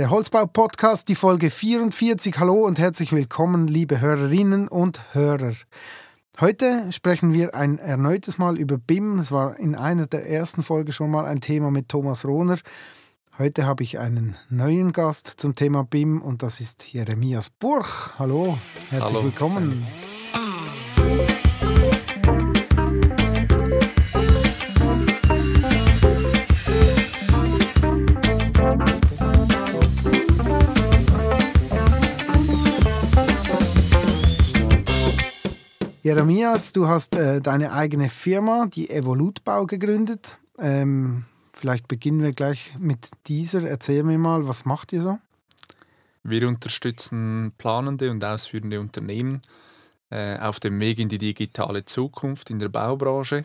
Der Holzbau-Podcast, die Folge 44. Hallo und herzlich willkommen, liebe Hörerinnen und Hörer. Heute sprechen wir ein erneutes Mal über BIM. Es war in einer der ersten Folgen schon mal ein Thema mit Thomas Rohner. Heute habe ich einen neuen Gast zum Thema BIM und das ist Jeremias Burch. Hallo, herzlich Hallo. willkommen. Jeremias, du hast äh, deine eigene Firma, die Evolutbau, gegründet. Ähm, vielleicht beginnen wir gleich mit dieser. Erzähl mir mal, was macht ihr so? Wir unterstützen planende und ausführende Unternehmen äh, auf dem Weg in die digitale Zukunft in der Baubranche.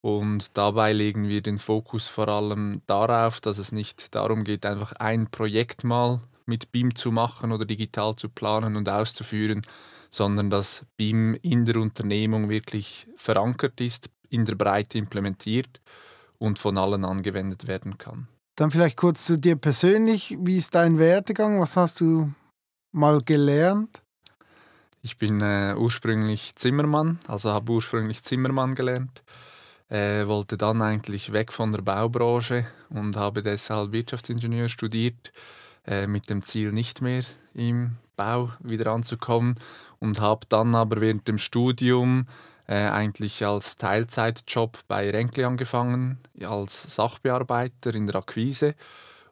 Und dabei legen wir den Fokus vor allem darauf, dass es nicht darum geht, einfach ein Projekt mal mit BIM zu machen oder digital zu planen und auszuführen, sondern dass BIM in der Unternehmung wirklich verankert ist, in der Breite implementiert und von allen angewendet werden kann. Dann vielleicht kurz zu dir persönlich. Wie ist dein Werdegang? Was hast du mal gelernt? Ich bin äh, ursprünglich Zimmermann, also habe ursprünglich Zimmermann gelernt. Äh, wollte dann eigentlich weg von der Baubranche und habe deshalb Wirtschaftsingenieur studiert, äh, mit dem Ziel nicht mehr im Bau wieder anzukommen und habe dann aber während dem Studium äh, eigentlich als Teilzeitjob bei Renkli angefangen, als Sachbearbeiter in der Akquise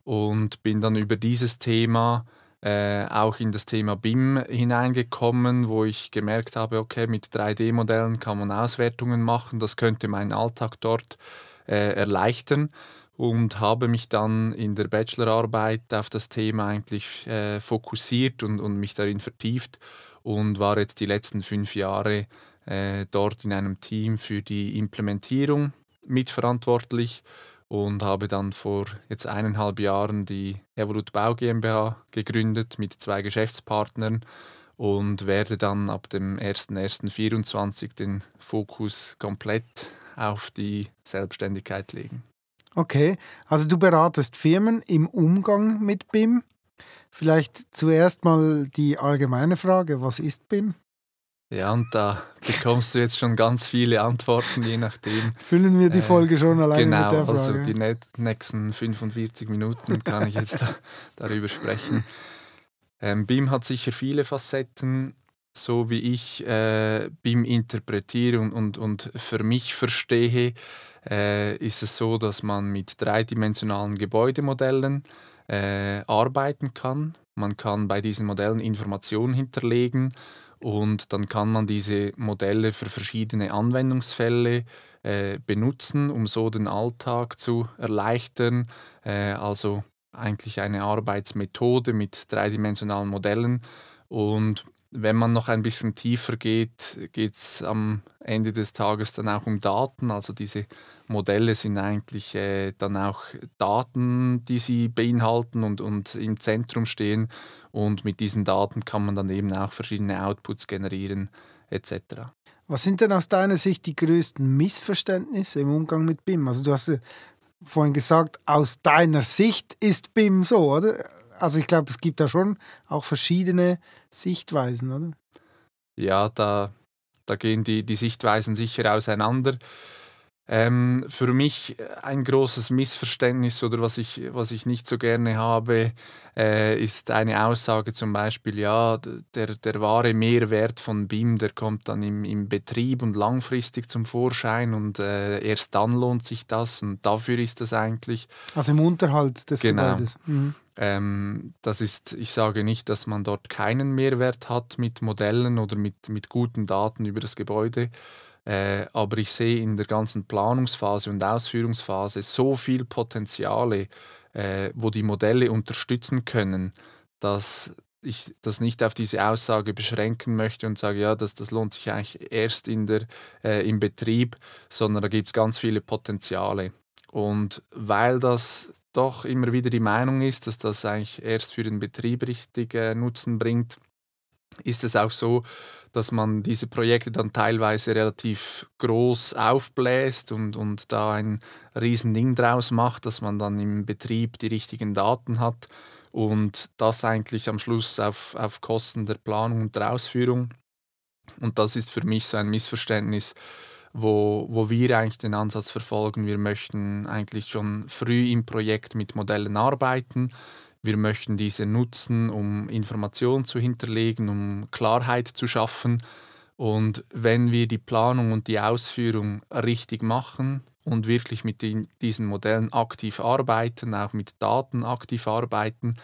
und bin dann über dieses Thema äh, auch in das Thema BIM hineingekommen, wo ich gemerkt habe, okay, mit 3D-Modellen kann man Auswertungen machen, das könnte meinen Alltag dort äh, erleichtern und habe mich dann in der Bachelorarbeit auf das Thema eigentlich äh, fokussiert und, und mich darin vertieft und war jetzt die letzten fünf Jahre äh, dort in einem Team für die Implementierung mitverantwortlich und habe dann vor jetzt eineinhalb Jahren die Evolut Bau GmbH gegründet mit zwei Geschäftspartnern und werde dann ab dem 01.01.2024 den Fokus komplett auf die Selbstständigkeit legen. Okay, also du beratest Firmen im Umgang mit BIM. Vielleicht zuerst mal die allgemeine Frage, was ist BIM? Ja, und da bekommst du jetzt schon ganz viele Antworten, je nachdem. Füllen wir die äh, Folge schon alleine genau, mit der Frage? Genau, also die nächsten 45 Minuten kann ich jetzt da, darüber sprechen. Ähm, BIM hat sicher viele Facetten, so wie ich äh, BIM interpretiere und, und, und für mich verstehe, äh, ist es so, dass man mit dreidimensionalen Gebäudemodellen äh, arbeiten kann. Man kann bei diesen Modellen Informationen hinterlegen und dann kann man diese Modelle für verschiedene Anwendungsfälle äh, benutzen, um so den Alltag zu erleichtern. Äh, also eigentlich eine Arbeitsmethode mit dreidimensionalen Modellen. Und wenn man noch ein bisschen tiefer geht, geht es am Ende des Tages dann auch um Daten. Also diese Modelle sind eigentlich äh, dann auch Daten, die sie beinhalten und, und im Zentrum stehen. Und mit diesen Daten kann man dann eben auch verschiedene Outputs generieren etc. Was sind denn aus deiner Sicht die größten Missverständnisse im Umgang mit BIM? Also du hast ja vorhin gesagt, aus deiner Sicht ist BIM so, oder? Also ich glaube, es gibt da schon auch verschiedene Sichtweisen, oder? Ja, da, da gehen die, die Sichtweisen sicher auseinander. Ähm, für mich äh, ein großes Missverständnis oder was ich, was ich nicht so gerne habe, äh, ist eine Aussage zum Beispiel, ja, der, der wahre Mehrwert von BIM, der kommt dann im, im Betrieb und langfristig zum Vorschein und äh, erst dann lohnt sich das und dafür ist das eigentlich. Also im Unterhalt des genau. Gebäudes. Mhm. Ähm, das ist, ich sage nicht, dass man dort keinen Mehrwert hat mit Modellen oder mit, mit guten Daten über das Gebäude. Äh, aber ich sehe in der ganzen Planungsphase und Ausführungsphase so viel Potenziale, äh, wo die Modelle unterstützen können, dass ich das nicht auf diese Aussage beschränken möchte und sage, ja, das, das lohnt sich eigentlich erst in der, äh, im Betrieb, sondern da gibt es ganz viele Potenziale. Und weil das doch immer wieder die Meinung ist, dass das eigentlich erst für den Betrieb richtig äh, Nutzen bringt, ist es auch so, dass man diese Projekte dann teilweise relativ groß aufbläst und, und da ein Riesending draus macht, dass man dann im Betrieb die richtigen Daten hat. und das eigentlich am Schluss auf, auf Kosten der Planung und der Ausführung. Und das ist für mich so ein Missverständnis, wo, wo wir eigentlich den Ansatz verfolgen. Wir möchten eigentlich schon früh im Projekt mit Modellen arbeiten. Wir möchten diese nutzen, um Informationen zu hinterlegen, um Klarheit zu schaffen. Und wenn wir die Planung und die Ausführung richtig machen und wirklich mit den, diesen Modellen aktiv arbeiten, auch mit Daten aktiv arbeiten,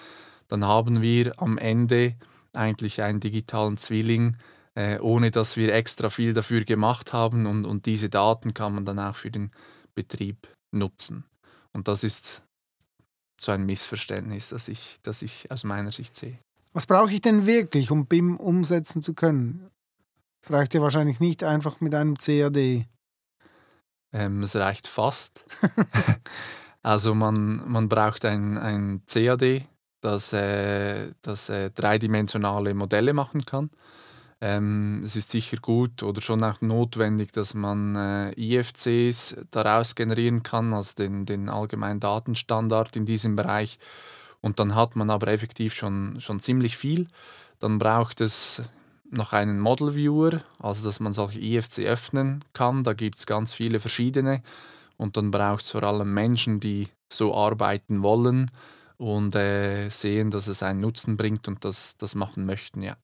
dann haben wir am Ende eigentlich einen digitalen Zwilling, äh, ohne dass wir extra viel dafür gemacht haben. Und, und diese Daten kann man dann auch für den Betrieb nutzen. Und das ist so ein Missverständnis, das ich, das ich aus meiner Sicht sehe. Was brauche ich denn wirklich, um BIM umsetzen zu können? Es reicht ja wahrscheinlich nicht einfach mit einem CAD. Ähm, es reicht fast. also man, man braucht ein, ein CAD, das, äh, das äh, dreidimensionale Modelle machen kann. Ähm, es ist sicher gut oder schon auch notwendig, dass man äh, IFCs daraus generieren kann, also den, den allgemeinen Datenstandard in diesem Bereich. Und dann hat man aber effektiv schon, schon ziemlich viel. Dann braucht es noch einen Model Viewer, also dass man solche IFC öffnen kann. Da gibt es ganz viele verschiedene. Und dann braucht es vor allem Menschen, die so arbeiten wollen und äh, sehen, dass es einen Nutzen bringt und das, das machen möchten, ja.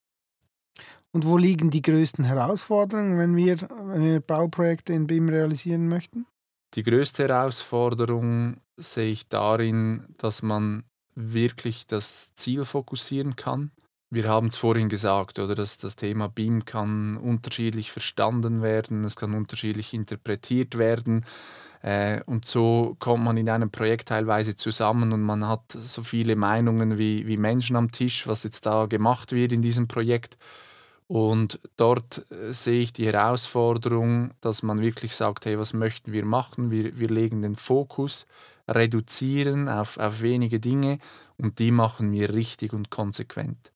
Und wo liegen die größten Herausforderungen, wenn wir, wenn wir Bauprojekte in BIM realisieren möchten? Die größte Herausforderung sehe ich darin, dass man wirklich das Ziel fokussieren kann. Wir haben es vorhin gesagt, oder dass das Thema BIM kann unterschiedlich verstanden werden, es kann unterschiedlich interpretiert werden. Äh, und so kommt man in einem Projekt teilweise zusammen und man hat so viele Meinungen wie, wie Menschen am Tisch, was jetzt da gemacht wird in diesem Projekt. Und dort äh, sehe ich die Herausforderung, dass man wirklich sagt, hey, was möchten wir machen? Wir, wir legen den Fokus, reduzieren auf, auf wenige Dinge und die machen wir richtig und konsequent.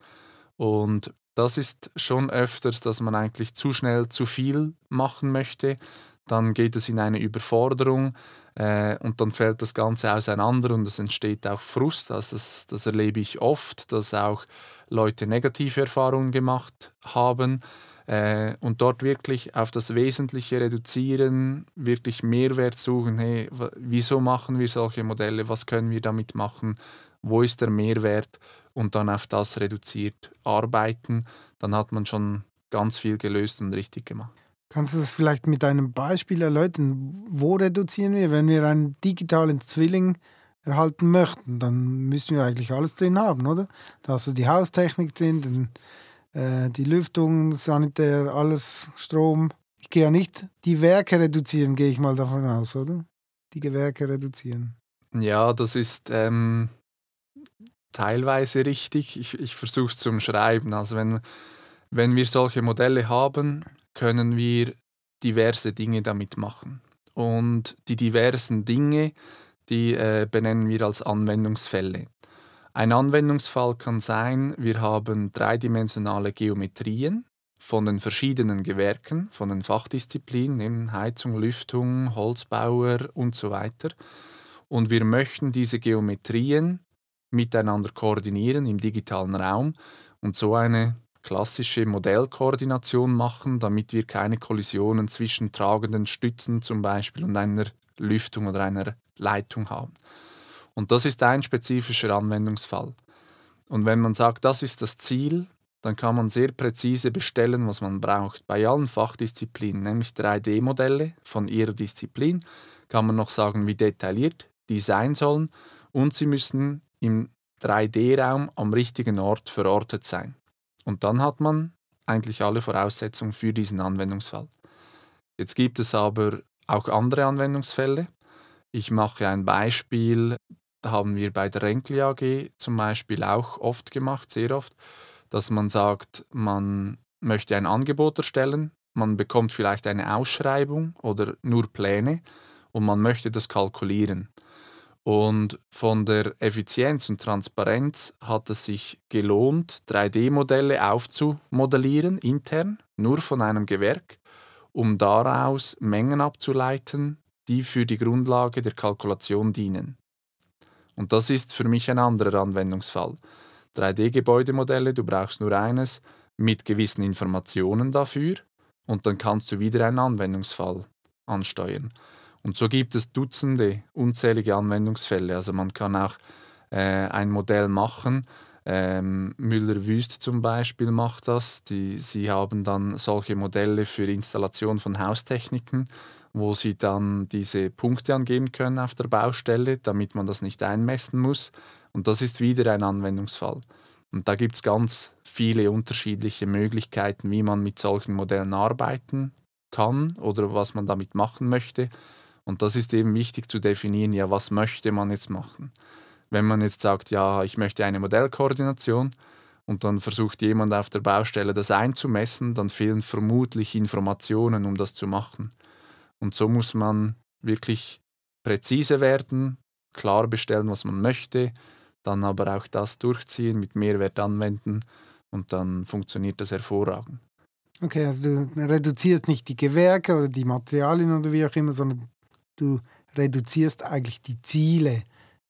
Und das ist schon öfters, dass man eigentlich zu schnell zu viel machen möchte. Dann geht es in eine Überforderung äh, und dann fällt das Ganze auseinander und es entsteht auch Frust. Also das, das erlebe ich oft, dass auch Leute negative Erfahrungen gemacht haben äh, und dort wirklich auf das Wesentliche reduzieren, wirklich Mehrwert suchen, hey, wieso machen wir solche Modelle, was können wir damit machen, wo ist der Mehrwert und dann auf das reduziert arbeiten, dann hat man schon ganz viel gelöst und richtig gemacht. Kannst du das vielleicht mit einem Beispiel erläutern? Wo reduzieren wir, wenn wir einen digitalen Zwilling erhalten möchten, dann müssen wir eigentlich alles drin haben, oder? Da hast du die Haustechnik drin, den, äh, die Lüftung, Sanitär, alles, Strom. Ich gehe ja nicht die Werke reduzieren, gehe ich mal davon aus, oder? Die Gewerke reduzieren. Ja, das ist ähm, teilweise richtig. Ich, ich versuche es zu umschreiben. Also wenn, wenn wir solche Modelle haben, können wir diverse Dinge damit machen. Und die diversen Dinge, die äh, benennen wir als Anwendungsfälle. Ein Anwendungsfall kann sein, wir haben dreidimensionale Geometrien von den verschiedenen Gewerken, von den Fachdisziplinen, Heizung, Lüftung, Holzbauer und so weiter. Und wir möchten diese Geometrien miteinander koordinieren im digitalen Raum und so eine klassische Modellkoordination machen, damit wir keine Kollisionen zwischen tragenden Stützen zum Beispiel und einer Lüftung oder einer Leitung haben. Und das ist ein spezifischer Anwendungsfall. Und wenn man sagt, das ist das Ziel, dann kann man sehr präzise bestellen, was man braucht. Bei allen Fachdisziplinen, nämlich 3D-Modelle von ihrer Disziplin, kann man noch sagen, wie detailliert die sein sollen und sie müssen im 3D-Raum am richtigen Ort verortet sein. Und dann hat man eigentlich alle Voraussetzungen für diesen Anwendungsfall. Jetzt gibt es aber auch andere Anwendungsfälle. Ich mache ein Beispiel, haben wir bei der Renkli AG zum Beispiel auch oft gemacht, sehr oft, dass man sagt, man möchte ein Angebot erstellen, man bekommt vielleicht eine Ausschreibung oder nur Pläne und man möchte das kalkulieren. Und von der Effizienz und Transparenz hat es sich gelohnt, 3D-Modelle aufzumodellieren, intern, nur von einem Gewerk, um daraus Mengen abzuleiten, die für die Grundlage der Kalkulation dienen. Und das ist für mich ein anderer Anwendungsfall. 3D-Gebäudemodelle, du brauchst nur eines mit gewissen Informationen dafür und dann kannst du wieder einen Anwendungsfall ansteuern. Und so gibt es Dutzende, unzählige Anwendungsfälle. Also man kann auch äh, ein Modell machen. Ähm, Müller-Wüst zum Beispiel macht das. Die, sie haben dann solche Modelle für Installation von Haustechniken, wo sie dann diese Punkte angeben können auf der Baustelle, damit man das nicht einmessen muss. Und das ist wieder ein Anwendungsfall. Und da gibt es ganz viele unterschiedliche Möglichkeiten, wie man mit solchen Modellen arbeiten kann oder was man damit machen möchte. Und das ist eben wichtig zu definieren, ja, was möchte man jetzt machen. Wenn man jetzt sagt, ja, ich möchte eine Modellkoordination und dann versucht jemand auf der Baustelle das einzumessen, dann fehlen vermutlich Informationen, um das zu machen. Und so muss man wirklich präzise werden, klar bestellen, was man möchte, dann aber auch das durchziehen, mit Mehrwert anwenden und dann funktioniert das hervorragend. Okay, also du reduzierst nicht die Gewerke oder die Materialien oder wie auch immer, sondern du reduzierst eigentlich die Ziele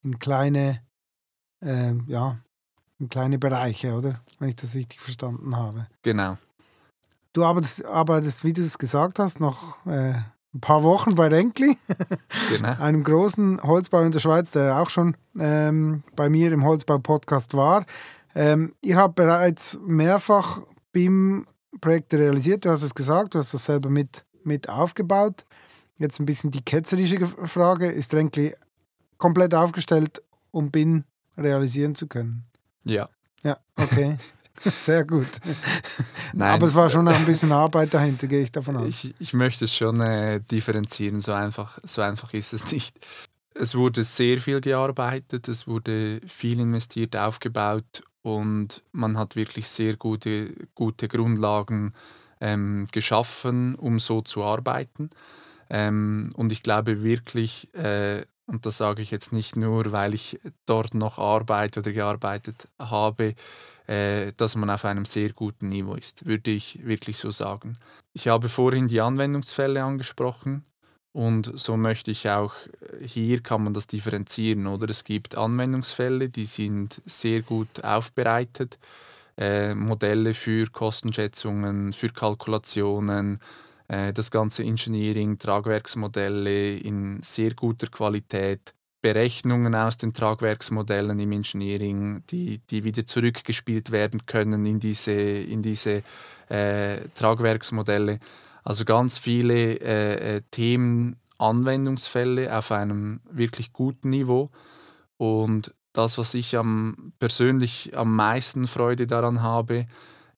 in kleine, äh, ja, in kleine Bereiche, oder? Wenn ich das richtig verstanden habe. Genau. Du arbeitest, arbeitest wie du es gesagt hast, noch äh, ein paar Wochen bei Renkli, genau. einem großen Holzbau in der Schweiz, der auch schon ähm, bei mir im Holzbau-Podcast war. Ähm, ihr habt bereits mehrfach BIM-Projekte realisiert, du hast es gesagt, du hast das selber mit, mit aufgebaut. Jetzt ein bisschen die ketzerische Frage, ist Renkli komplett aufgestellt, um BIM realisieren zu können? Ja. Ja, okay. Sehr gut. Nein, Aber es war schon ein bisschen Arbeit dahinter, gehe ich davon aus. Ich, ich möchte es schon äh, differenzieren, so einfach, so einfach ist es nicht. Es wurde sehr viel gearbeitet, es wurde viel investiert, aufgebaut und man hat wirklich sehr gute, gute Grundlagen ähm, geschaffen, um so zu arbeiten. Ähm, und ich glaube wirklich, äh, und das sage ich jetzt nicht nur, weil ich dort noch arbeite oder gearbeitet habe, äh, dass man auf einem sehr guten Niveau ist, würde ich wirklich so sagen. Ich habe vorhin die Anwendungsfälle angesprochen und so möchte ich auch, äh, hier kann man das differenzieren, oder? Es gibt Anwendungsfälle, die sind sehr gut aufbereitet, äh, Modelle für Kostenschätzungen, für Kalkulationen, äh, das ganze Engineering, Tragwerksmodelle in sehr guter Qualität. Berechnungen aus den Tragwerksmodellen im Engineering, die, die wieder zurückgespielt werden können in diese, in diese äh, Tragwerksmodelle. Also ganz viele äh, äh, Themen, Anwendungsfälle auf einem wirklich guten Niveau. Und das, was ich am, persönlich am meisten Freude daran habe,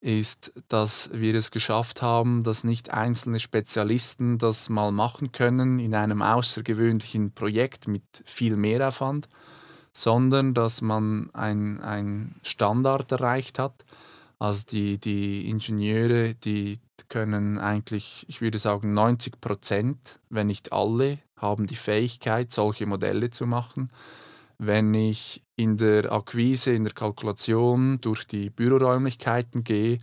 ist, dass wir es geschafft haben, dass nicht einzelne Spezialisten das mal machen können in einem außergewöhnlichen Projekt mit viel Mehraufwand, sondern dass man ein Standard erreicht hat. Also die, die Ingenieure, die können eigentlich, ich würde sagen, 90 Prozent, wenn nicht alle, haben die Fähigkeit, solche Modelle zu machen. Wenn ich in der Akquise, in der Kalkulation durch die Büroräumlichkeiten gehe,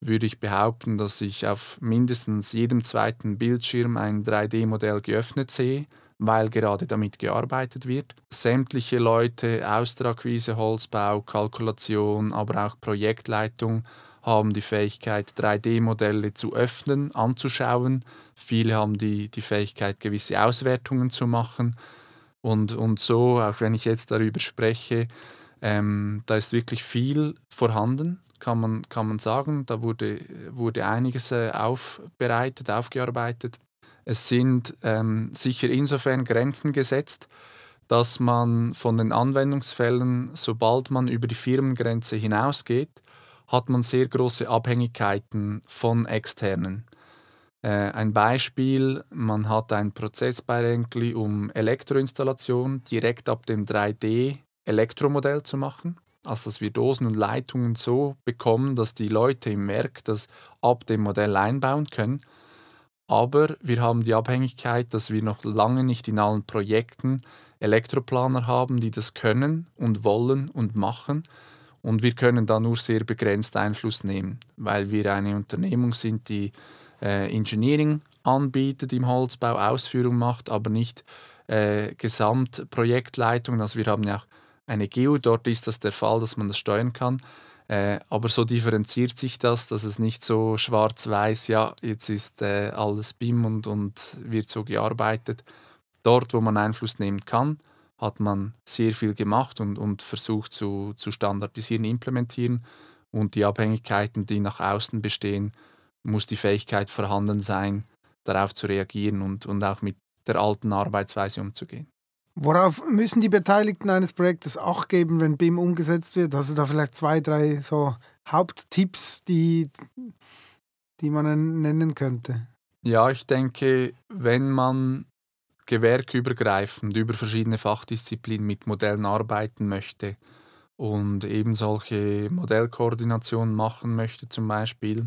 würde ich behaupten, dass ich auf mindestens jedem zweiten Bildschirm ein 3D-Modell geöffnet sehe, weil gerade damit gearbeitet wird. Sämtliche Leute aus der Akquise, Holzbau, Kalkulation, aber auch Projektleitung haben die Fähigkeit, 3D-Modelle zu öffnen, anzuschauen. Viele haben die, die Fähigkeit, gewisse Auswertungen zu machen. Und, und so, auch wenn ich jetzt darüber spreche, ähm, da ist wirklich viel vorhanden, kann man, kann man sagen. Da wurde, wurde einiges äh, aufbereitet, aufgearbeitet. Es sind ähm, sicher insofern Grenzen gesetzt, dass man von den Anwendungsfällen, sobald man über die Firmengrenze hinausgeht, hat man sehr große Abhängigkeiten von externen. Äh, ein Beispiel, man hat einen Prozess bei Renkli, um Elektroinstallation direkt ab dem 3D-Elektromodell zu machen. Also dass wir Dosen und Leitungen so bekommen, dass die Leute im Werk das ab dem Modell einbauen können. Aber wir haben die Abhängigkeit, dass wir noch lange nicht in allen Projekten Elektroplaner haben, die das können und wollen und machen. Und wir können da nur sehr begrenzt Einfluss nehmen, weil wir eine Unternehmung sind, die äh, Engineering anbietet im Holzbau, Ausführung macht, aber nicht äh, Gesamtprojektleitung. Also wir haben ja auch eine GEO. Dort ist das der Fall, dass man das steuern kann. Äh, aber so differenziert sich das, dass es nicht so schwarz-weiß, ja, jetzt ist äh, alles BIM und, und wird so gearbeitet. Dort, wo man Einfluss nehmen kann, hat man sehr viel gemacht und, und versucht zu, zu standardisieren, implementieren. Und die Abhängigkeiten, die nach außen bestehen, muss die Fähigkeit vorhanden sein, darauf zu reagieren und, und auch mit der alten Arbeitsweise umzugehen. Worauf müssen die Beteiligten eines Projektes Acht geben, wenn BIM umgesetzt wird? Also da vielleicht zwei, drei so Haupttipps, die, die man nennen könnte. Ja, ich denke, wenn man gewerkübergreifend über verschiedene Fachdisziplinen mit Modellen arbeiten möchte und eben solche Modellkoordinationen machen möchte zum Beispiel,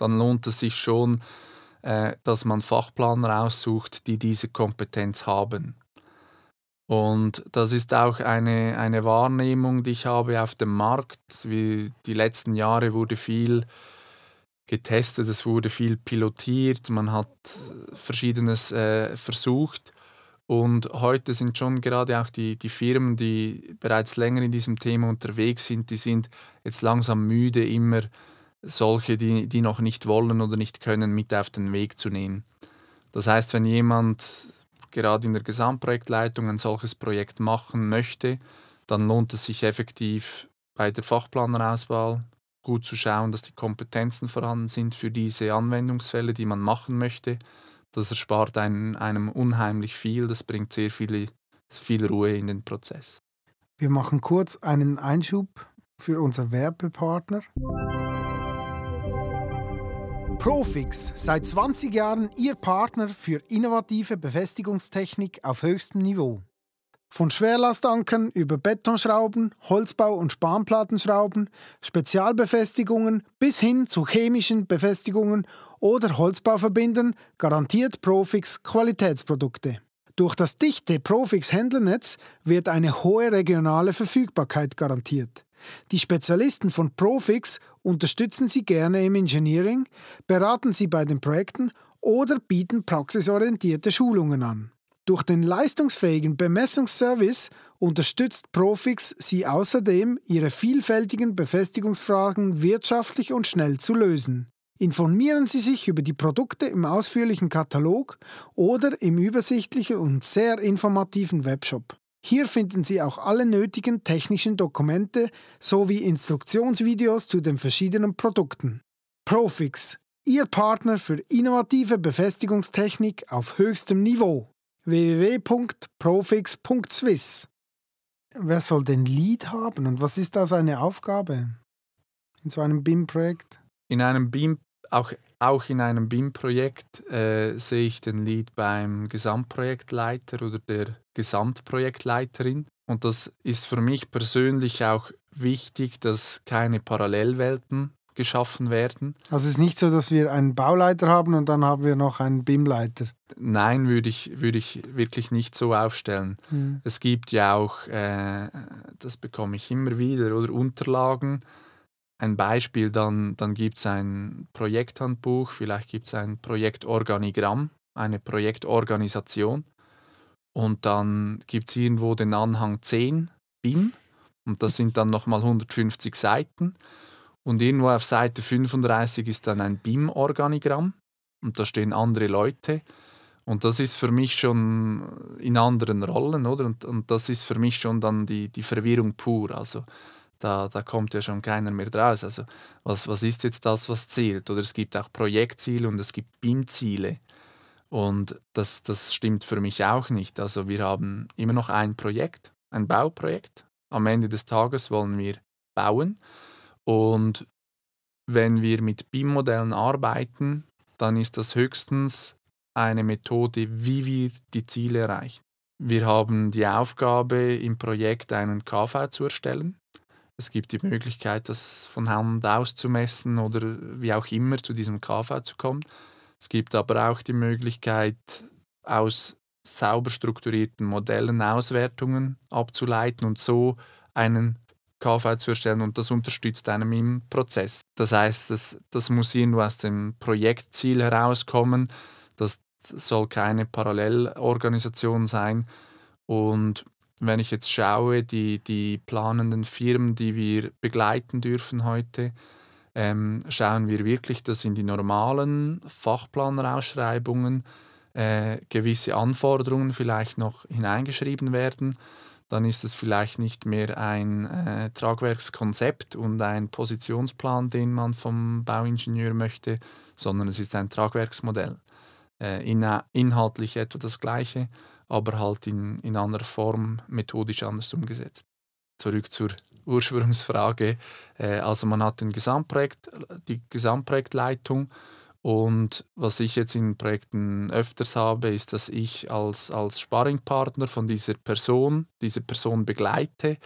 dann lohnt es sich schon, äh, dass man Fachplaner aussucht, die diese Kompetenz haben. Und das ist auch eine, eine Wahrnehmung, die ich habe auf dem Markt. Wie die letzten Jahre wurde viel getestet, es wurde viel pilotiert, man hat verschiedenes äh, versucht. Und heute sind schon gerade auch die, die Firmen, die bereits länger in diesem Thema unterwegs sind, die sind jetzt langsam müde, immer solche, die, die noch nicht wollen oder nicht können, mit auf den Weg zu nehmen. Das heißt, wenn jemand gerade in der Gesamtprojektleitung ein solches Projekt machen möchte, dann lohnt es sich effektiv bei der Fachplanerauswahl gut zu schauen, dass die Kompetenzen vorhanden sind für diese Anwendungsfälle, die man machen möchte. Das erspart einem, einem unheimlich viel, das bringt sehr viele, viel Ruhe in den Prozess. Wir machen kurz einen Einschub für unser Werbepartner. Profix, seit 20 Jahren Ihr Partner für innovative Befestigungstechnik auf höchstem Niveau. Von Schwerlastankern über Betonschrauben, Holzbau- und Spanplattenschrauben, Spezialbefestigungen bis hin zu chemischen Befestigungen oder Holzbauverbindern garantiert Profix Qualitätsprodukte. Durch das dichte Profix-Händlernetz wird eine hohe regionale Verfügbarkeit garantiert. Die Spezialisten von Profix unterstützen Sie gerne im Engineering, beraten Sie bei den Projekten oder bieten praxisorientierte Schulungen an. Durch den leistungsfähigen Bemessungsservice unterstützt Profix Sie außerdem, Ihre vielfältigen Befestigungsfragen wirtschaftlich und schnell zu lösen. Informieren Sie sich über die Produkte im ausführlichen Katalog oder im übersichtlichen und sehr informativen Webshop. Hier finden Sie auch alle nötigen technischen Dokumente sowie Instruktionsvideos zu den verschiedenen Produkten. Profix, Ihr Partner für innovative Befestigungstechnik auf höchstem Niveau. www.profix.swiss Wer soll den Lead haben und was ist da seine Aufgabe in so einem BIM-Projekt? In einem BIM, auch, auch in einem BIM-Projekt äh, sehe ich den Lead beim Gesamtprojektleiter oder der Gesamtprojektleiterin. Und das ist für mich persönlich auch wichtig, dass keine Parallelwelten geschaffen werden. Also es ist nicht so, dass wir einen Bauleiter haben und dann haben wir noch einen BIM-Leiter. Nein, würde ich, würde ich wirklich nicht so aufstellen. Mhm. Es gibt ja auch, äh, das bekomme ich immer wieder, oder Unterlagen. Ein Beispiel, dann, dann gibt es ein Projekthandbuch, vielleicht gibt es ein Projektorganigramm, eine Projektorganisation. Und dann gibt es irgendwo den Anhang 10 BIM und das sind dann nochmal 150 Seiten. Und irgendwo auf Seite 35 ist dann ein BIM-Organigramm und da stehen andere Leute. Und das ist für mich schon in anderen Rollen, oder? Und, und das ist für mich schon dann die, die Verwirrung pur. Also da, da kommt ja schon keiner mehr draus. Also was, was ist jetzt das, was zählt? Oder es gibt auch Projektziele und es gibt BIM-Ziele. Und das, das stimmt für mich auch nicht. Also wir haben immer noch ein Projekt, ein Bauprojekt. Am Ende des Tages wollen wir bauen. Und wenn wir mit BIM-Modellen arbeiten, dann ist das höchstens eine Methode, wie wir die Ziele erreichen. Wir haben die Aufgabe, im Projekt einen KV zu erstellen. Es gibt die Möglichkeit, das von Hand auszumessen oder wie auch immer zu diesem KV zu kommen. Es gibt aber auch die Möglichkeit, aus sauber strukturierten Modellen Auswertungen abzuleiten und so einen KV zu erstellen und das unterstützt einem im Prozess. Das heißt, das, das muss irgendwo aus dem Projektziel herauskommen. Das soll keine Parallelorganisation sein. Und wenn ich jetzt schaue, die, die planenden Firmen, die wir begleiten dürfen heute, ähm, schauen wir wirklich, dass in die normalen Fachplanerausschreibungen äh, gewisse Anforderungen vielleicht noch hineingeschrieben werden. Dann ist es vielleicht nicht mehr ein äh, Tragwerkskonzept und ein Positionsplan, den man vom Bauingenieur möchte, sondern es ist ein Tragwerksmodell. Äh, in, inhaltlich etwa das gleiche, aber halt in, in anderer Form methodisch anders umgesetzt. Zurück zur Ursprungsfrage. Äh, also man hat den Gesamtprojekt, die Gesamtprojektleitung und was ich jetzt in Projekten öfters habe, ist, dass ich als, als Sparringpartner von dieser Person, diese Person begleite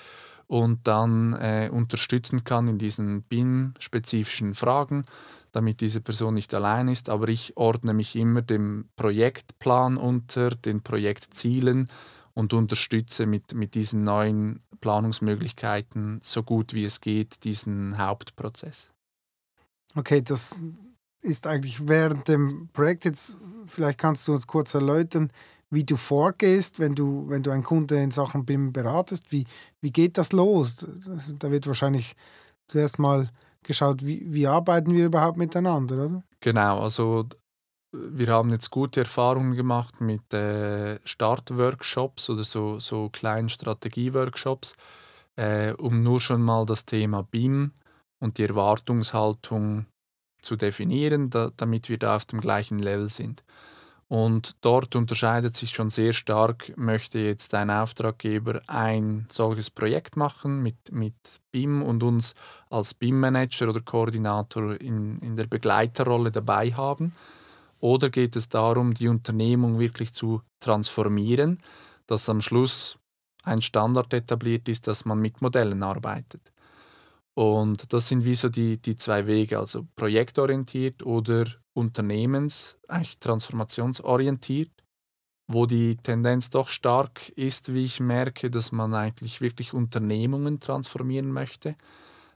und dann äh, unterstützen kann in diesen BIM-spezifischen Fragen, damit diese Person nicht allein ist. Aber ich ordne mich immer dem Projektplan unter, den Projektzielen und unterstütze mit, mit diesen neuen Planungsmöglichkeiten so gut wie es geht diesen Hauptprozess. Okay, das ist eigentlich während dem Projekt jetzt, vielleicht kannst du uns kurz erläutern, wie du vorgehst, wenn du, wenn du einen Kunde in Sachen BIM beratest. Wie, wie geht das los? Da wird wahrscheinlich zuerst mal geschaut, wie, wie arbeiten wir überhaupt miteinander, oder? Genau, also wir haben jetzt gute Erfahrungen gemacht mit äh, Startworkshops oder so, so kleinen Strategieworkshops, äh, um nur schon mal das Thema BIM und die Erwartungshaltung zu definieren, da, damit wir da auf dem gleichen Level sind. Und dort unterscheidet sich schon sehr stark, möchte jetzt ein Auftraggeber ein solches Projekt machen mit, mit BIM und uns als BIM-Manager oder Koordinator in, in der Begleiterrolle dabei haben. Oder geht es darum, die Unternehmung wirklich zu transformieren, dass am Schluss ein Standard etabliert ist, dass man mit Modellen arbeitet. Und das sind wie so die, die zwei Wege, also projektorientiert oder unternehmens, eigentlich transformationsorientiert, wo die Tendenz doch stark ist, wie ich merke, dass man eigentlich wirklich Unternehmungen transformieren möchte.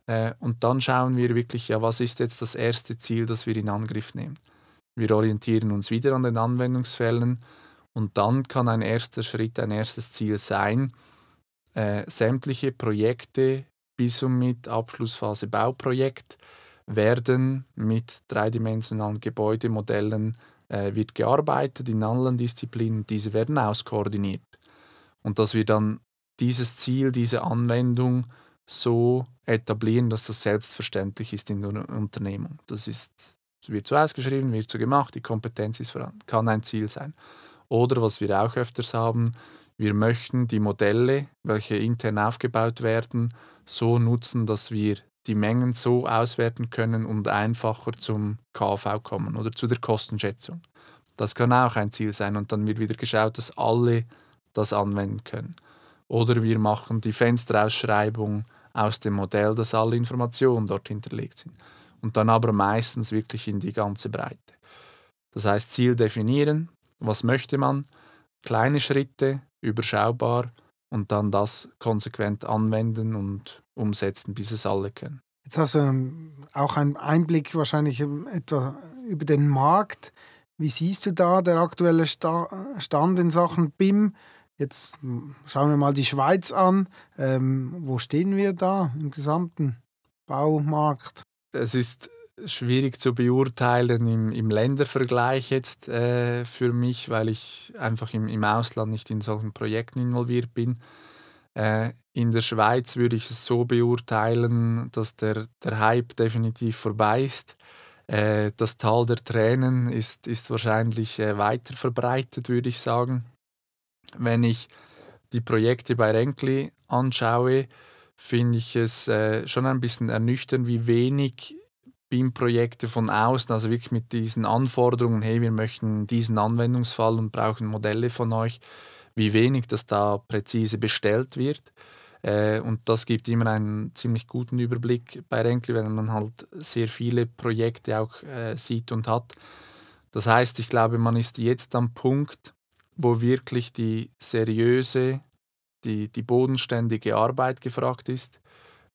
Äh, und dann schauen wir wirklich, ja, was ist jetzt das erste Ziel, das wir in Angriff nehmen. Wir orientieren uns wieder an den Anwendungsfällen und dann kann ein erster Schritt, ein erstes Ziel sein, äh, sämtliche Projekte bis und mit Abschlussphase Bauprojekt werden mit dreidimensionalen Gebäudemodellen äh, wird gearbeitet in allen Disziplinen. Diese werden auskoordiniert. Und dass wir dann dieses Ziel, diese Anwendung so etablieren, dass das selbstverständlich ist in der Unternehmung. Das ist, wird so ausgeschrieben, wird so gemacht, die Kompetenz ist vorhanden, kann ein Ziel sein. Oder was wir auch öfters haben, wir möchten die Modelle, welche intern aufgebaut werden, so nutzen, dass wir die Mengen so auswerten können und einfacher zum KV kommen oder zu der Kostenschätzung. Das kann auch ein Ziel sein und dann wird wieder geschaut, dass alle das anwenden können. Oder wir machen die Fensterausschreibung aus dem Modell, dass alle Informationen dort hinterlegt sind. Und dann aber meistens wirklich in die ganze Breite. Das heißt, Ziel definieren, was möchte man, kleine Schritte, überschaubar und dann das konsequent anwenden und umsetzen, bis es alle können. Jetzt hast du ähm, auch einen Einblick wahrscheinlich ähm, etwa über den Markt. Wie siehst du da der aktuelle Stand in Sachen BIM? Jetzt hm, schauen wir mal die Schweiz an. Ähm, wo stehen wir da im gesamten Baumarkt? Es ist schwierig zu beurteilen im, im Ländervergleich jetzt äh, für mich, weil ich einfach im, im Ausland nicht in solchen Projekten involviert bin. Äh, in der Schweiz würde ich es so beurteilen, dass der, der Hype definitiv vorbei ist. Äh, das Tal der Tränen ist, ist wahrscheinlich äh, weiter verbreitet, würde ich sagen. Wenn ich die Projekte bei Renkli anschaue, finde ich es äh, schon ein bisschen ernüchternd, wie wenig BIM-Projekte von außen, also wirklich mit diesen Anforderungen, hey, wir möchten diesen Anwendungsfall und brauchen Modelle von euch, wie wenig das da präzise bestellt wird. Äh, und das gibt immer einen ziemlich guten Überblick bei Renkli, wenn man halt sehr viele Projekte auch äh, sieht und hat. Das heißt, ich glaube, man ist jetzt am Punkt, wo wirklich die seriöse, die, die bodenständige Arbeit gefragt ist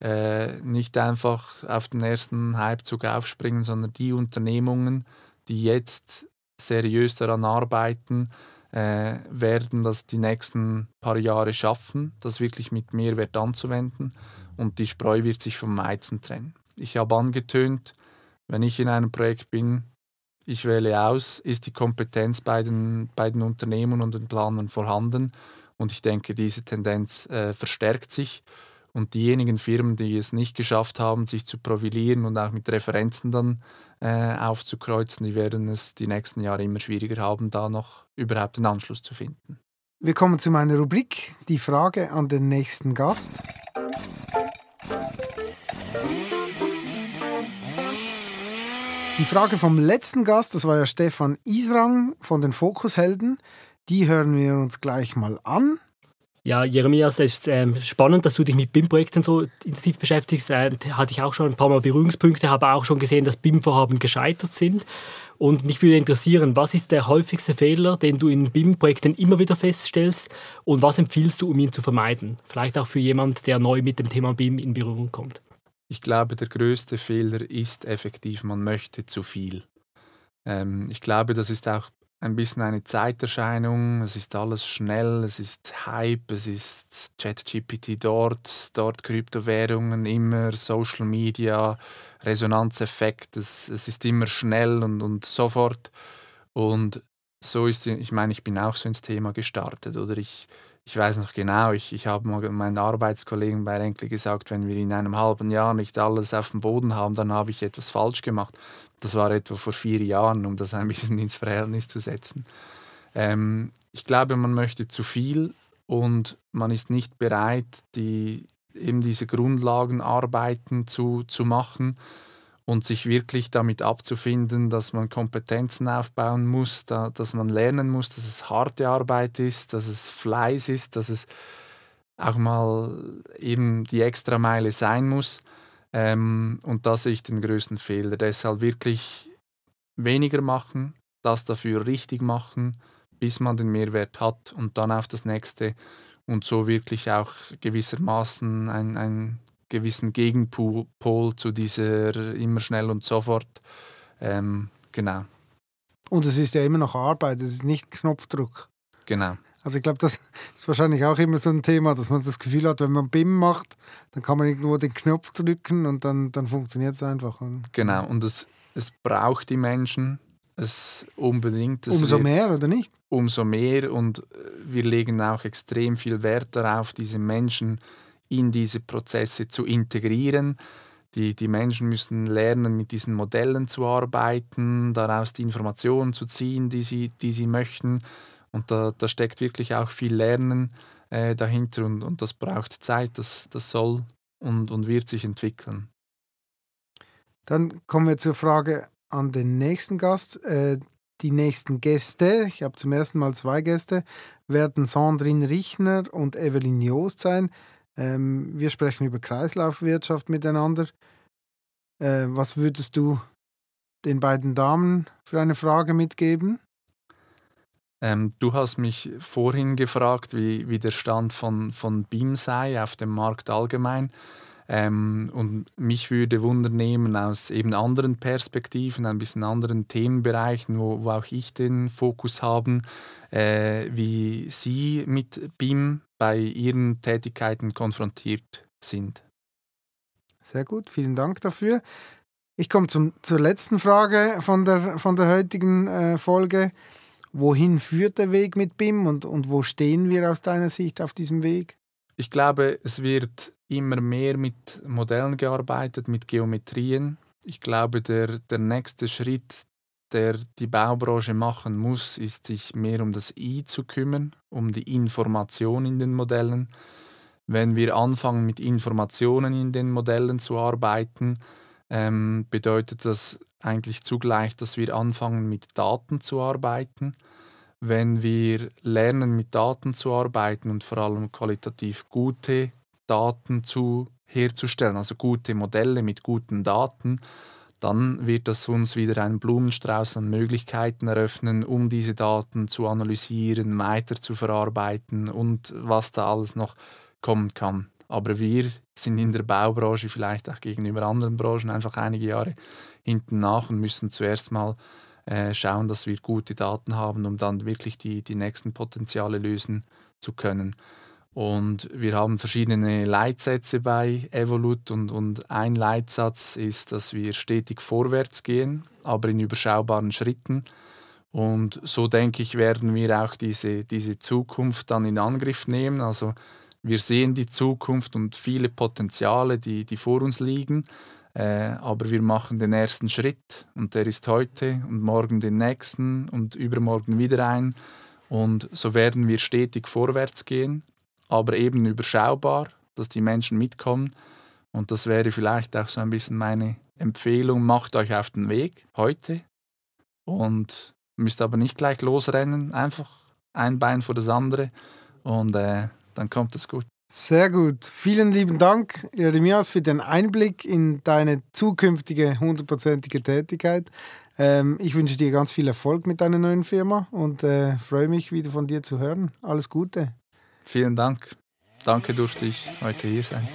äh, nicht einfach auf den ersten Hypezug aufspringen, sondern die Unternehmungen, die jetzt seriös daran arbeiten, äh, werden das die nächsten paar Jahre schaffen, das wirklich mit Mehrwert anzuwenden. Und die Spreu wird sich vom Weizen trennen. Ich habe angetönt, wenn ich in einem Projekt bin, ich wähle aus, ist die Kompetenz bei den, bei den Unternehmen und den Planern vorhanden? Und ich denke, diese Tendenz äh, verstärkt sich und diejenigen Firmen, die es nicht geschafft haben, sich zu profilieren und auch mit Referenzen dann äh, aufzukreuzen, die werden es die nächsten Jahre immer schwieriger haben, da noch überhaupt den Anschluss zu finden. Wir kommen zu meiner Rubrik, die Frage an den nächsten Gast. Die Frage vom letzten Gast, das war ja Stefan Israng von den Fokushelden, die hören wir uns gleich mal an. Ja, Jeremias, es ist ähm, spannend, dass du dich mit BIM-Projekten so intensiv beschäftigst. Äh, hatte ich auch schon ein paar Mal Berührungspunkte, habe auch schon gesehen, dass BIM-Vorhaben gescheitert sind. Und mich würde interessieren, was ist der häufigste Fehler, den du in BIM-Projekten immer wieder feststellst und was empfiehlst du, um ihn zu vermeiden? Vielleicht auch für jemanden, der neu mit dem Thema BIM in Berührung kommt. Ich glaube, der größte Fehler ist effektiv, man möchte zu viel. Ähm, ich glaube, das ist auch ein bisschen eine Zeiterscheinung. Es ist alles schnell, es ist Hype, es ist ChatGPT dort, dort Kryptowährungen, immer Social Media, Resonanzeffekt. Es, es ist immer schnell und, und sofort. Und so ist, ich meine, ich bin auch so ins Thema gestartet. Oder ich, ich weiß noch genau, ich, ich habe meinen Arbeitskollegen bei Renkli gesagt, wenn wir in einem halben Jahr nicht alles auf dem Boden haben, dann habe ich etwas falsch gemacht. Das war etwa vor vier Jahren, um das ein bisschen ins Verhältnis zu setzen. Ähm, ich glaube, man möchte zu viel und man ist nicht bereit, die, eben diese Grundlagenarbeiten zu, zu machen und sich wirklich damit abzufinden, dass man Kompetenzen aufbauen muss, da, dass man lernen muss, dass es harte Arbeit ist, dass es Fleiß ist, dass es auch mal eben die Extrameile sein muss. Ähm, und da sehe ich den größten Fehler. Deshalb wirklich weniger machen, das dafür richtig machen, bis man den Mehrwert hat und dann auf das nächste und so wirklich auch gewissermaßen ein, einen gewissen Gegenpol zu dieser immer schnell und sofort. Ähm, genau. Und es ist ja immer noch Arbeit, es ist nicht Knopfdruck. Genau. Also ich glaube, das ist wahrscheinlich auch immer so ein Thema, dass man das Gefühl hat, wenn man BIM macht, dann kann man irgendwo den Knopf drücken und dann, dann funktioniert es einfach. Genau, und es, es braucht die Menschen, es unbedingt. Es umso mehr, oder nicht? Umso mehr und äh, wir legen auch extrem viel Wert darauf, diese Menschen in diese Prozesse zu integrieren. Die, die Menschen müssen lernen, mit diesen Modellen zu arbeiten, daraus die Informationen zu ziehen, die sie, die sie möchten und da, da steckt wirklich auch viel Lernen äh, dahinter und, und das braucht Zeit, das, das soll und, und wird sich entwickeln. Dann kommen wir zur Frage an den nächsten Gast. Äh, die nächsten Gäste, ich habe zum ersten Mal zwei Gäste, werden Sandrine Richner und Evelyn Joost sein. Ähm, wir sprechen über Kreislaufwirtschaft miteinander. Äh, was würdest du den beiden Damen für eine Frage mitgeben? Ähm, du hast mich vorhin gefragt, wie, wie der Stand von, von BIM sei auf dem Markt allgemein. Ähm, und mich würde Wunder nehmen aus eben anderen Perspektiven, ein bisschen anderen Themenbereichen, wo, wo auch ich den Fokus habe, äh, wie Sie mit BIM bei Ihren Tätigkeiten konfrontiert sind. Sehr gut, vielen Dank dafür. Ich komme zum, zur letzten Frage von der, von der heutigen äh, Folge wohin führt der Weg mit BIM und, und wo stehen wir aus deiner Sicht auf diesem Weg? Ich glaube, es wird immer mehr mit Modellen gearbeitet, mit Geometrien. Ich glaube, der, der nächste Schritt, der die Baubranche machen muss, ist sich mehr um das I zu kümmern, um die Information in den Modellen. Wenn wir anfangen, mit Informationen in den Modellen zu arbeiten, ähm, bedeutet das eigentlich zugleich, dass wir anfangen mit Daten zu arbeiten. Wenn wir lernen mit Daten zu arbeiten und vor allem qualitativ gute Daten zu, herzustellen, also gute Modelle mit guten Daten, dann wird das uns wieder einen Blumenstrauß an Möglichkeiten eröffnen, um diese Daten zu analysieren, weiter zu verarbeiten und was da alles noch kommen kann. Aber wir sind in der Baubranche vielleicht auch gegenüber anderen Branchen einfach einige Jahre hinten nach und müssen zuerst mal äh, schauen, dass wir gute Daten haben, um dann wirklich die, die nächsten Potenziale lösen zu können. Und wir haben verschiedene Leitsätze bei Evolut und, und ein Leitsatz ist, dass wir stetig vorwärts gehen, aber in überschaubaren Schritten. Und so denke ich, werden wir auch diese, diese Zukunft dann in Angriff nehmen. Also wir sehen die Zukunft und viele Potenziale, die, die vor uns liegen. Äh, aber wir machen den ersten Schritt und der ist heute und morgen den nächsten und übermorgen wieder ein. Und so werden wir stetig vorwärts gehen, aber eben überschaubar, dass die Menschen mitkommen. Und das wäre vielleicht auch so ein bisschen meine Empfehlung. Macht euch auf den Weg heute und müsst aber nicht gleich losrennen. Einfach ein Bein vor das andere und äh, dann kommt es gut. Sehr gut. Vielen lieben Dank, Jeremias, für den Einblick in deine zukünftige hundertprozentige Tätigkeit. Ähm, ich wünsche dir ganz viel Erfolg mit deiner neuen Firma und äh, freue mich wieder von dir zu hören. Alles Gute. Vielen Dank. Danke durfte ich heute hier sein.